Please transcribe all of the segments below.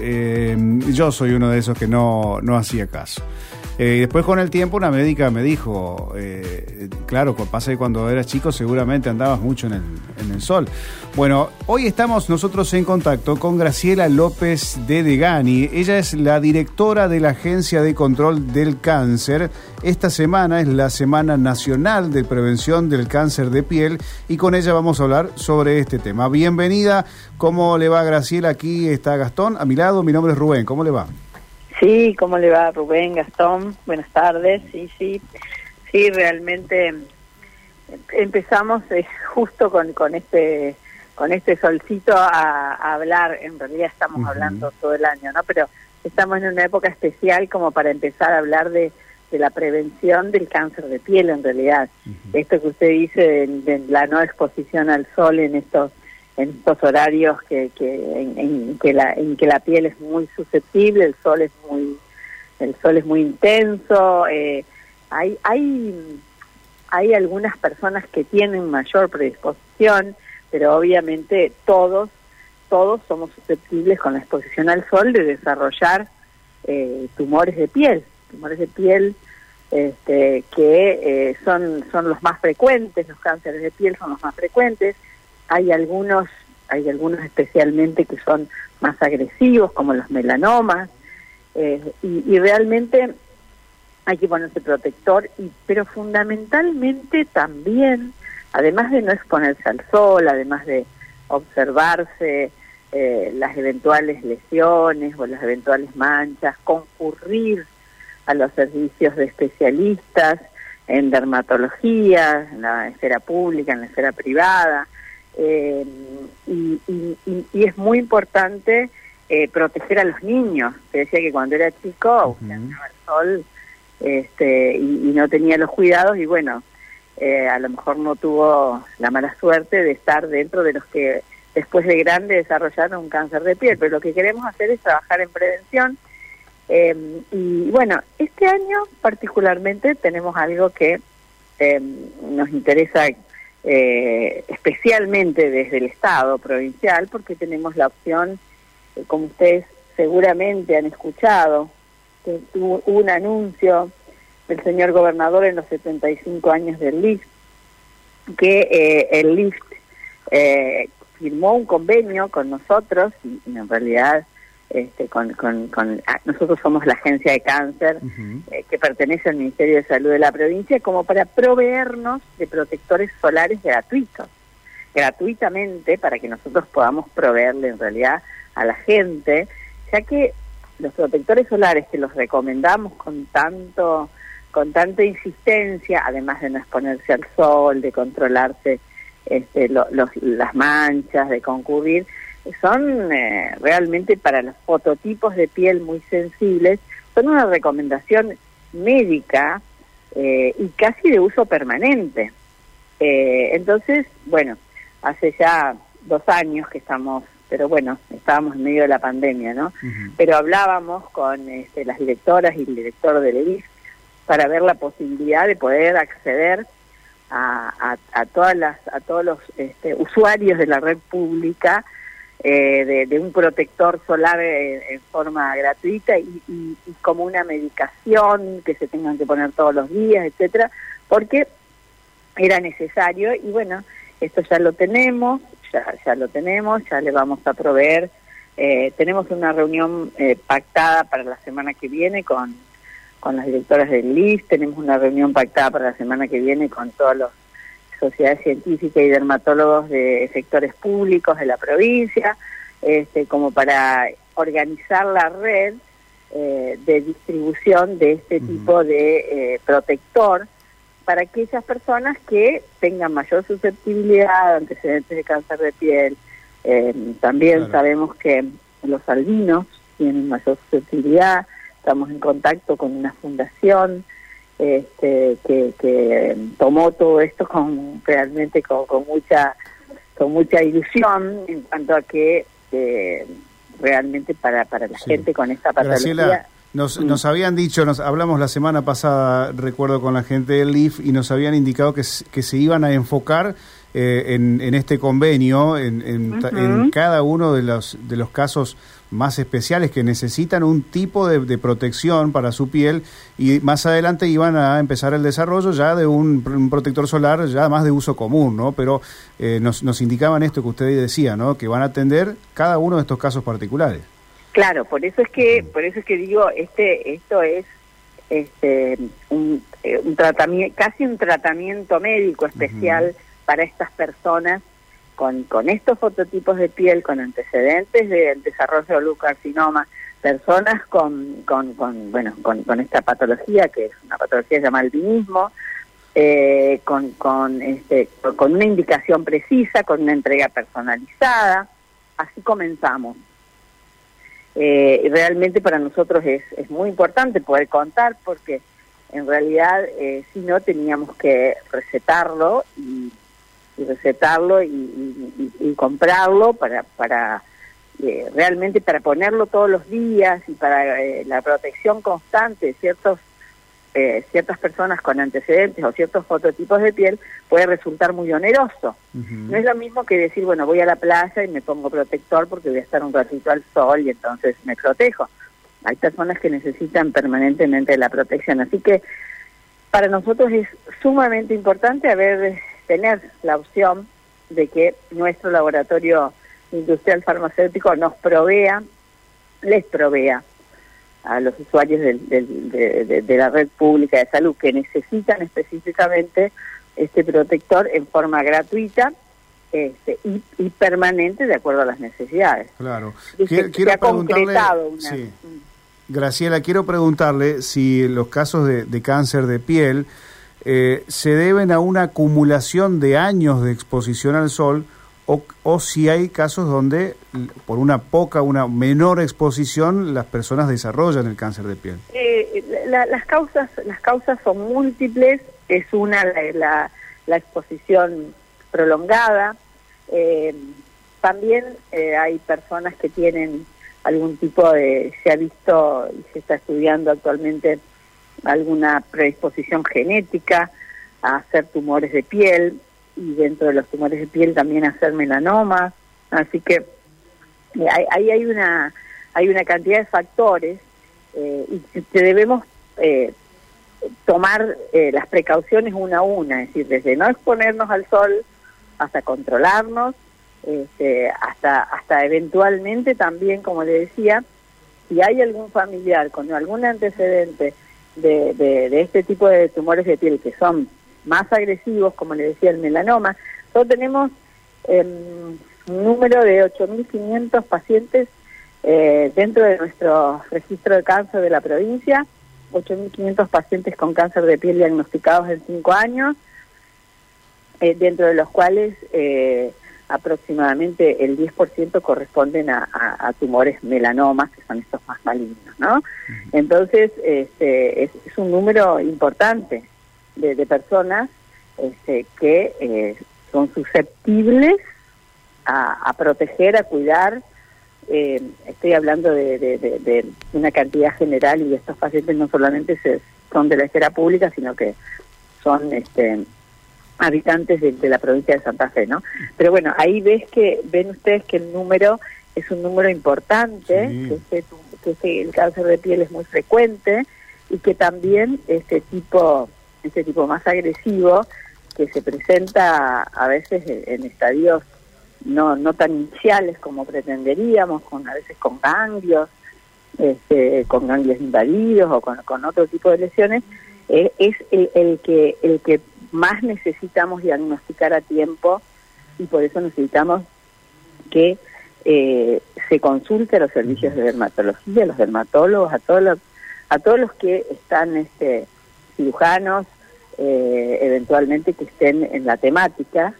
Eh, yo soy uno de esos que no, no hacía caso. Eh, después con el tiempo una médica me dijo, eh, claro, pasa que cuando eras chico seguramente andabas mucho en el, en el sol. Bueno, hoy estamos nosotros en contacto con Graciela López de Degani. Ella es la directora de la Agencia de Control del Cáncer. Esta semana es la Semana Nacional de Prevención del Cáncer de Piel y con ella vamos a hablar sobre este tema. Bienvenida, ¿cómo le va Graciela? Aquí está Gastón, a mi lado, mi nombre es Rubén, ¿cómo le va? Sí, ¿cómo le va Rubén, Gastón? Buenas tardes, sí, sí, sí, realmente empezamos eh, justo con, con este con este solcito a, hablar, en realidad estamos hablando todo el año, ¿no? Pero estamos en una época especial como para empezar a hablar de, de la prevención del cáncer de piel en realidad. Esto que usted dice de, la no exposición al sol en estos en estos horarios que, que en, que la en que la piel es muy susceptible el sol es muy el sol es muy intenso eh, hay hay hay algunas personas que tienen mayor predisposición pero obviamente todos todos somos susceptibles con la exposición al sol de desarrollar eh, tumores de piel tumores de piel este, que eh, son son los más frecuentes los cánceres de piel son los más frecuentes hay algunos, hay algunos especialmente que son más agresivos, como los melanomas, eh, y, realmente hay que ponerse protector, y, pero fundamentalmente también, además de no exponerse al sol, además de observarse eh, las eventuales lesiones o las eventuales manchas, concurrir a los servicios de especialistas en dermatología, en la esfera pública, en la esfera privada, eh, y, es muy importante eh, proteger a los niños. Te decía que cuando era chico, uh el sol este, y, no tenía los cuidados y bueno, eh, a lo mejor no tuvo la mala suerte de estar dentro de los que después de grande desarrollaron un cáncer de piel. Pero lo que queremos hacer es trabajar en prevención. y bueno, este año particularmente tenemos algo que nos interesa eh, especialmente desde el Estado provincial, porque tenemos la opción, eh, como ustedes seguramente han escuchado, que hubo un anuncio del señor gobernador en los 75 años del LIFT, que eh, el LIFT eh, firmó un convenio con nosotros, y en realidad este, con, con, con ah, nosotros somos la agencia de cáncer eh, que pertenece al Ministerio de Salud de la provincia como para proveernos de protectores solares gratuitos gratuitamente para que nosotros podamos proveerle en realidad a la gente ya que los protectores solares que los recomendamos con tanto con tanta insistencia además de no exponerse al sol de controlarse este, los, las manchas de concurrir son eh, realmente para los fototipos de piel muy sensibles, son una recomendación médica eh, y casi de uso permanente. Eh, entonces, bueno, hace ya dos años que estamos, pero bueno, estábamos en medio de la pandemia, ¿no? Pero hablábamos con este, las directoras y el director del EIF para ver la posibilidad de poder acceder a, a, todas las a todos los este, usuarios de la red pública eh, de, un protector solar en, forma gratuita y, como una medicación que se tengan que poner todos los días, etcétera, porque era necesario y bueno, esto ya lo tenemos, ya, ya lo tenemos, ya le vamos a proveer. Eh, tenemos una reunión eh, pactada para la semana que viene con, con las directoras del LIS, tenemos una reunión pactada para la semana que viene con todos los sociedades científicas y dermatólogos de sectores públicos de la provincia, este, como para organizar la red eh, de distribución de este tipo de eh, protector para aquellas personas que tengan mayor susceptibilidad, antecedentes de cáncer de piel. Eh, también sabemos que los albinos tienen mayor susceptibilidad, estamos en contacto con una fundación este, que, tomó todo esto con realmente con, mucha con mucha ilusión en cuanto a que eh, realmente para, para la gente con esta patología nos, mm. nos habían dicho, nos hablamos la semana pasada, recuerdo con la gente del LIF, y nos habían indicado que, que se iban a enfocar eh, en, en, este convenio, en, en, cada uno de los, de los casos más especiales que necesitan un tipo de, protección para su piel y más adelante iban a empezar el desarrollo ya de un, protector solar ya más de uso común, ¿no? Pero eh, nos, nos indicaban esto que usted decía, ¿no? Que van a atender cada uno de estos casos particulares. Claro, por eso es que, por eso es que digo, este, esto es este, un, eh, un tratamiento, casi un tratamiento médico especial para estas personas con, con estos fototipos de piel, con antecedentes del desarrollo de leucarcinoma, personas con, con, bueno, con, con, esta patología, que es una patología llamada albinismo, eh, con, con, este, con una indicación precisa, con una entrega personalizada. Así comenzamos. Eh, realmente para nosotros es, es muy importante poder contar porque en realidad eh, si no teníamos que recetarlo y y recetarlo y, comprarlo para, para eh, realmente para ponerlo todos los días y para eh, la protección constante de ciertos eh, ciertas personas con antecedentes o ciertos fototipos de piel puede resultar muy oneroso. No es lo mismo que decir, bueno, voy a la playa y me pongo protector porque voy a estar un ratito al sol y entonces me protejo. Hay personas que necesitan permanentemente la protección. Así que para nosotros es sumamente importante haber tener la opción de que nuestro laboratorio industrial farmacéutico nos provea, les provea a los usuarios de, la red pública de salud que necesitan específicamente este protector en forma gratuita este, y, permanente de acuerdo a las necesidades. Claro. quiero, concretado Graciela, quiero preguntarle si los casos de cáncer de piel eh, se deben a una acumulación de años de exposición al sol o, o, si hay casos donde por una poca, una menor exposición las personas desarrollan el cáncer de piel. Eh, las causas, las causas son múltiples. Es una la, la, exposición prolongada. Eh, también hay personas que tienen algún tipo de, se ha visto y se está estudiando actualmente alguna predisposición genética a hacer tumores de piel y dentro de los tumores de piel también hacer melanomas. Así que eh, ahí hay una hay una cantidad de factores eh, y que debemos eh, tomar las precauciones una a una, es decir, desde no exponernos al sol hasta controlarnos, este, hasta hasta eventualmente también, como le decía, si hay algún familiar con algún antecedente de, de, este tipo de tumores de piel que son más agresivos, como le decía el melanoma. Nosotros tenemos em, un número de 8.500 pacientes eh, dentro de nuestro registro de cáncer de la provincia, 8.500 pacientes con cáncer de piel diagnosticados en 5 años, eh, dentro de los cuales eh, aproximadamente el 10% corresponden a, tumores melanomas, que son estos más malignos, ¿no? Entonces, este, es, un número importante de, personas este, que eh, son susceptibles a, proteger, a cuidar. Eh, estoy hablando de, una cantidad general y estos pacientes no solamente se, son de la esfera pública, sino que son este, habitantes de, la provincia de Santa Fe, ¿no? Pero bueno, ahí ves que ven ustedes que el número es un número importante, que, que este, el cáncer de piel es muy frecuente y que también este tipo este tipo más agresivo que se presenta a veces en estadios no no tan iniciales como pretenderíamos, con a veces con ganglios, este, con ganglios invadidos o con, otro tipo de lesiones, eh, es el, el que el que más necesitamos diagnosticar a tiempo y por eso necesitamos que eh, se consulte a los servicios de dermatología, a los dermatólogos, a todos los, a todos los que están este, cirujanos, eh, eventualmente que estén en la temática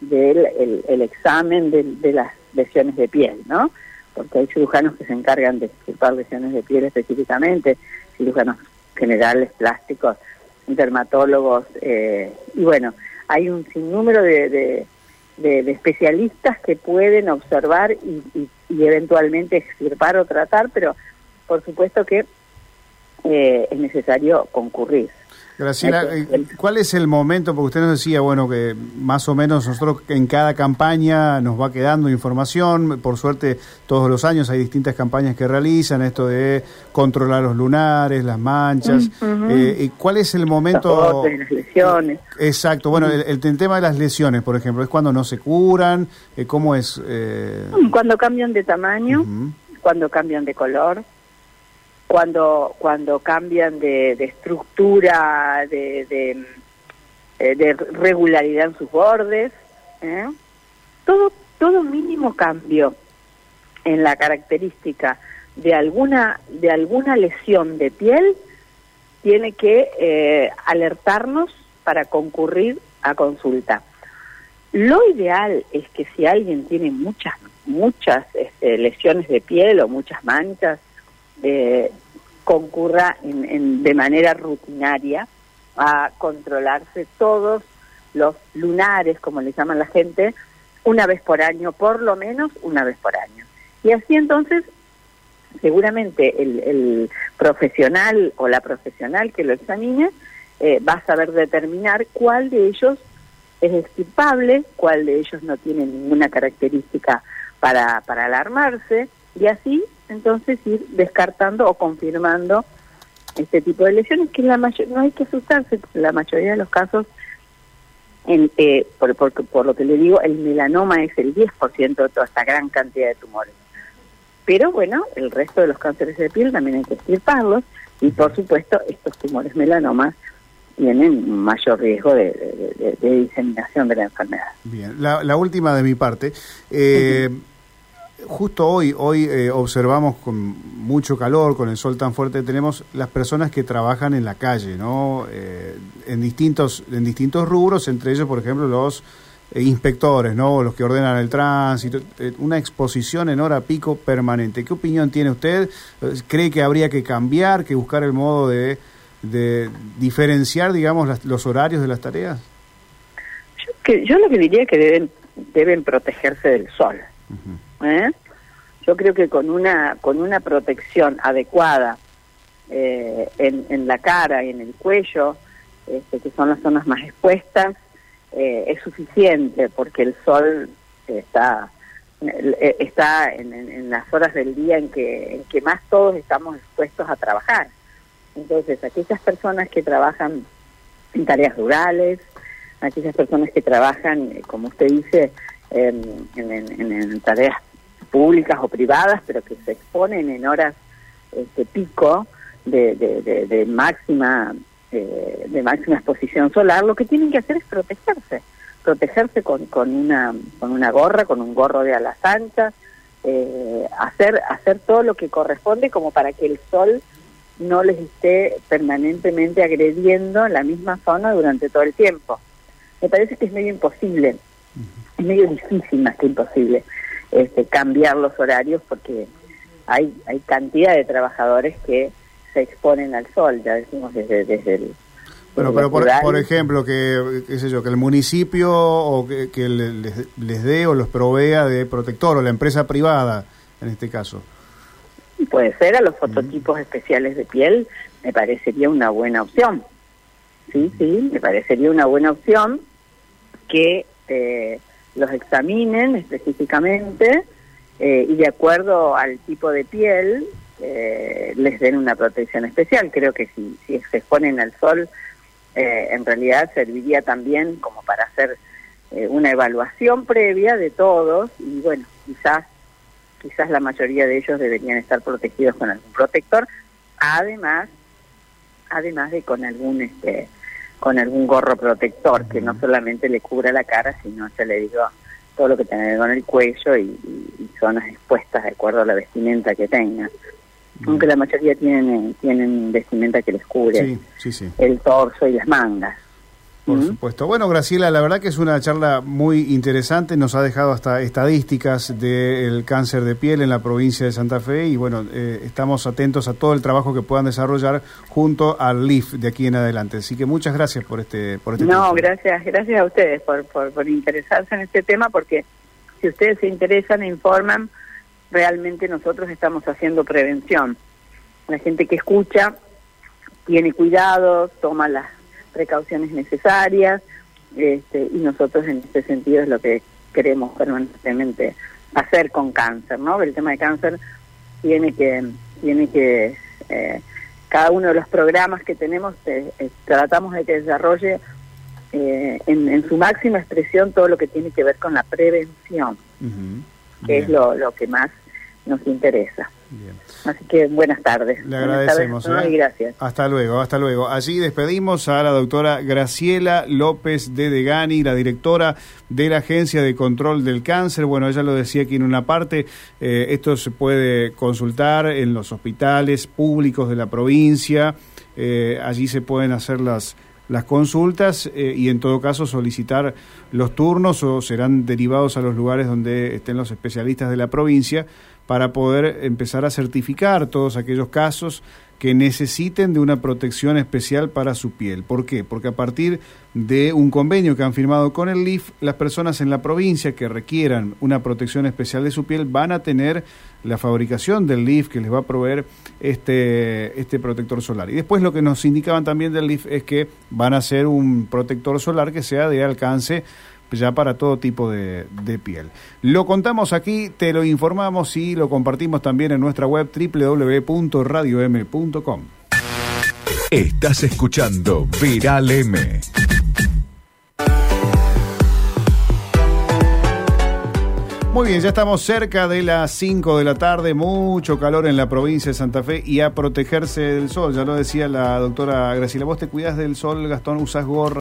del el, examen de, las lesiones de piel, ¿no? Porque hay cirujanos que se encargan de extirpar lesiones de piel específicamente, cirujanos generales, plásticos, dermatólogos, eh, y bueno, hay un sinnúmero de, de, especialistas que pueden observar y, y, eventualmente extirpar o tratar, pero por supuesto que eh, es necesario concurrir. Graciela, eh, ¿cuál es el momento? Porque usted nos decía, bueno, que más o menos nosotros en cada campaña nos va quedando información. Por suerte, todos los años hay distintas campañas que realizan, esto de controlar los lunares, las manchas. Eh, ¿Cuál es el momento? las lesiones. Exacto. Bueno, el, tema de las lesiones, por ejemplo, ¿es cuando no se curan? Eh, ¿Cómo es? Cuando cambian de tamaño, cuando cambian de color cuando cuando cambian de, estructura, de, eh, de, regularidad en sus bordes, ¿eh? todo todo mínimo cambio en la característica de alguna de alguna lesión de piel tiene que eh, alertarnos para concurrir a consulta. Lo ideal es que si alguien tiene muchas muchas este, lesiones de piel o muchas manchas eh, concurra en, de manera rutinaria a controlarse todos los lunares, como le llaman la gente, una vez por año, por lo menos una vez por año. Y así entonces, seguramente el, profesional o la profesional que lo examine eh, va a saber determinar cuál de ellos es extirpable, cuál de ellos no tiene ninguna característica para, para alarmarse, y así entonces ir descartando o confirmando este tipo de lesiones que la mayor, no hay que asustarse, porque la mayoría de los casos, en, eh, por, por, lo que le digo, el melanoma es el 10% de toda esta gran cantidad de tumores. Pero bueno, el resto de los cánceres de piel también hay que extirparlos y por supuesto estos tumores melanomas tienen mayor riesgo de, diseminación de la enfermedad. Bien, la, la última de mi parte. Eh, justo hoy, hoy eh, observamos con mucho calor, con el sol tan fuerte que tenemos, las personas que trabajan en la calle, ¿no? Eh, en, distintos, en distintos rubros, entre ellos, por ejemplo, los eh, inspectores, ¿no? Los que ordenan el tránsito, una exposición en hora pico permanente. ¿Qué opinión tiene usted? ¿Cree que habría que cambiar, que buscar el modo de, de diferenciar, digamos, los horarios de las tareas? Yo, que, yo lo que diría es que deben, deben protegerse del sol. ¿Eh? Yo creo que con una, con una protección adecuada eh, en, en, la cara y en el cuello, este, que son las zonas más expuestas, eh, es suficiente porque el sol está está en, en, las horas del día en que, en que más todos estamos expuestos a trabajar. Entonces, aquellas personas que trabajan en tareas rurales, aquellas personas que trabajan, como usted dice, en, en, tareas públicas o privadas, pero que se exponen en horas este, pico de, de, máxima eh, de máxima exposición solar, lo que tienen que hacer es protegerse, protegerse con, con una con una gorra, con un gorro de alas anchas, eh, hacer hacer todo lo que corresponde como para que el sol no les esté permanentemente agrediendo la misma zona durante todo el tiempo. Me parece que es medio imposible, es medio difícil más que imposible este, cambiar los horarios porque hay, hay cantidad de trabajadores que se exponen al sol, ya decimos desde, desde el... Bueno, pero por, ejemplo, que, qué sé yo, que el municipio o que, les, les, dé o los provea de protector o la empresa privada, en este caso. Puede ser, a los fototipos especiales de piel me parecería una buena opción. Sí, sí, me parecería una buena opción que eh, los examinen específicamente eh, y de acuerdo al tipo de piel eh, les den una protección especial. Creo que si, si se exponen al sol, eh, en realidad serviría también como para hacer una evaluación previa de todos y bueno, quizás quizás la mayoría de ellos deberían estar protegidos con algún protector, además además de con algún este con algún gorro protector que no solamente le cubra la cara, sino, ya le digo, todo lo que tiene con el cuello y, zonas expuestas de acuerdo a la vestimenta que tenga. Aunque la mayoría tienen, tienen vestimenta que les cubre el torso y las mangas. Por supuesto. Bueno, Graciela, la verdad que es una charla muy interesante. Nos ha dejado hasta estadísticas del cáncer de piel en la provincia de Santa Fe y bueno, eh, estamos atentos a todo el trabajo que puedan desarrollar junto al LIF de aquí en adelante. Así que muchas gracias por este por este No, gracias, gracias a ustedes por, por, por interesarse en este tema porque si ustedes se interesan e informan, realmente nosotros estamos haciendo prevención. La gente que escucha tiene cuidado, toma las precauciones necesarias, este, y nosotros en este sentido es lo que queremos permanentemente hacer con cáncer, ¿no? El tema de cáncer tiene que, tiene que eh, cada uno de los programas que tenemos eh, eh, tratamos de que desarrolle en, su máxima expresión todo lo que tiene que ver con la prevención, que es lo, lo que más nos interesa. Así que buenas tardes. Le agradecemos. ¿eh? gracias. Hasta luego, hasta luego. Allí despedimos a la doctora Graciela López de Degani, la directora de la Agencia de Control del Cáncer. Bueno, ella lo decía aquí en una parte, eh, esto se puede consultar en los hospitales públicos de la provincia, eh, allí se pueden hacer las las consultas y en todo caso solicitar los turnos o serán derivados a los lugares donde estén los especialistas de la provincia para poder empezar a certificar todos aquellos casos que necesiten de una protección especial para su piel. ¿Por qué? Porque a partir de un convenio que han firmado con el LIF, las personas en la provincia que requieran una protección especial de su piel van a tener la fabricación del LIF que les va a proveer este, este protector solar. Y después lo que nos indicaban también del LIF es que van a ser un protector solar que sea de alcance ya para todo tipo de, de, piel. Lo contamos aquí, te lo informamos y lo compartimos también en nuestra web www.radiom.com. Estás escuchando Viral M. Muy bien, ya estamos cerca de las 5 de la tarde, mucho calor en la provincia de Santa Fe y a protegerse del sol, ya lo decía la doctora Graciela, vos te cuidas del sol, Gastón, usas gorra.